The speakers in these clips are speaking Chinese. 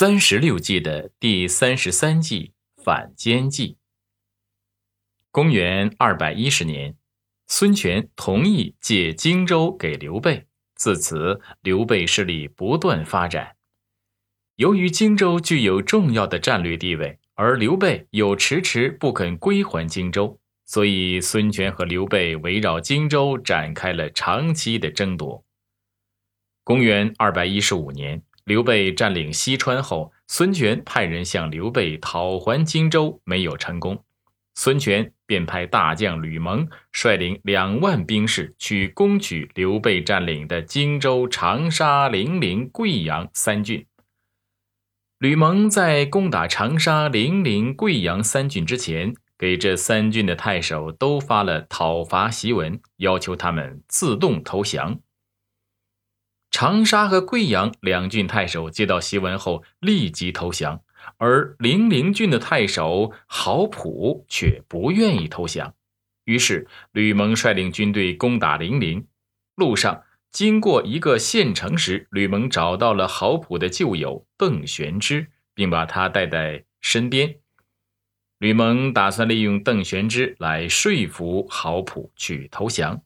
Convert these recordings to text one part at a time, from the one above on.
三十六计的第三十三计反间计。公元二百一十年，孙权同意借荆州给刘备，自此刘备势力不断发展。由于荆州具有重要的战略地位，而刘备又迟迟不肯归还荆州，所以孙权和刘备围绕荆州展开了长期的争夺。公元二百一十五年。刘备占领西川后，孙权派人向刘备讨还荆州，没有成功。孙权便派大将吕蒙率领两万兵士去攻取刘备占领的荆州、长沙、零陵、贵阳三郡。吕蒙在攻打长沙、零陵、贵阳三郡之前，给这三郡的太守都发了讨伐檄文，要求他们自动投降。长沙和贵阳两郡太守接到檄文后立即投降，而零陵郡的太守郝普却不愿意投降。于是吕蒙率领军队攻打零陵，路上经过一个县城时，吕蒙找到了郝普的旧友邓玄之，并把他带在身边。吕蒙打算利用邓玄之来说服郝普去投降。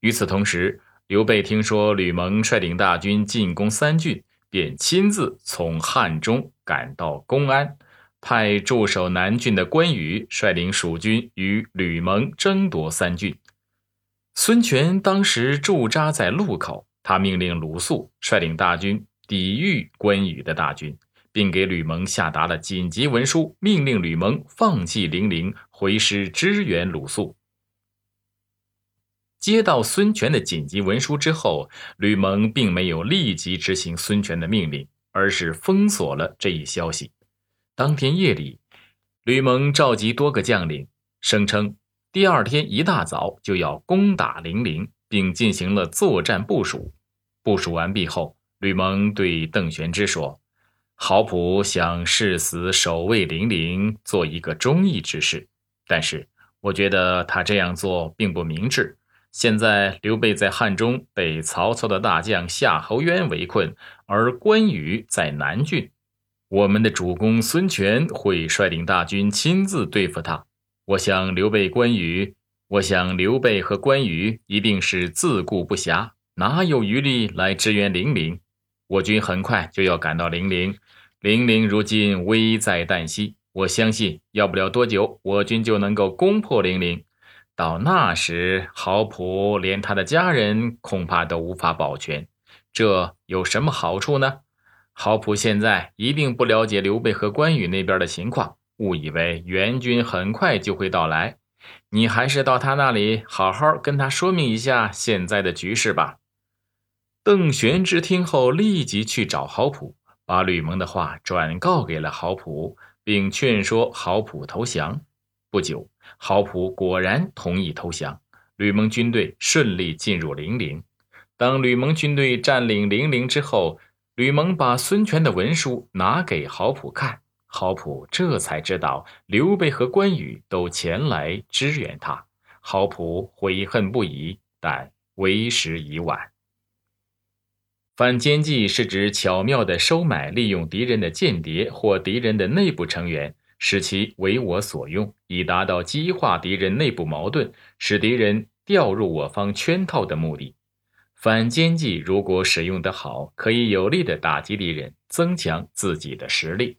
与此同时，刘备听说吕蒙率领大军进攻三郡，便亲自从汉中赶到公安，派驻守南郡的关羽率领蜀军与吕蒙争夺三郡。孙权当时驻扎在路口，他命令鲁肃率领大军抵御关羽的大军，并给吕蒙下达了紧急文书，命令吕蒙放弃零陵，回师支援鲁肃。接到孙权的紧急文书之后，吕蒙并没有立即执行孙权的命令，而是封锁了这一消息。当天夜里，吕蒙召集多个将领，声称第二天一大早就要攻打零陵，并进行了作战部署。部署完毕后，吕蒙对邓玄之说：“郝普想誓死守卫零陵，做一个忠义之事，但是我觉得他这样做并不明智。”现在刘备在汉中被曹操的大将夏侯渊围困，而关羽在南郡，我们的主公孙权会率领大军亲自对付他。我想刘备、关羽，我想刘备和关羽一定是自顾不暇，哪有余力来支援零陵？我军很快就要赶到零陵，零陵如今危在旦夕，我相信要不了多久，我军就能够攻破零陵。到那时，郝普连他的家人恐怕都无法保全，这有什么好处呢？郝普现在一定不了解刘备和关羽那边的情况，误以为援军很快就会到来。你还是到他那里好好跟他说明一下现在的局势吧。邓玄之听后，立即去找郝普，把吕蒙的话转告给了郝普，并劝说郝普投降。不久。郝普果然同意投降，吕蒙军队顺利进入零陵。当吕蒙军队占领零陵之后，吕蒙把孙权的文书拿给郝普看，郝普这才知道刘备和关羽都前来支援他。郝普悔恨不已，但为时已晚。反间计是指巧妙地收买、利用敌人的间谍或敌人的内部成员。使其为我所用，以达到激化敌人内部矛盾，使敌人掉入我方圈套的目的。反间计如果使用得好，可以有力的打击敌人，增强自己的实力。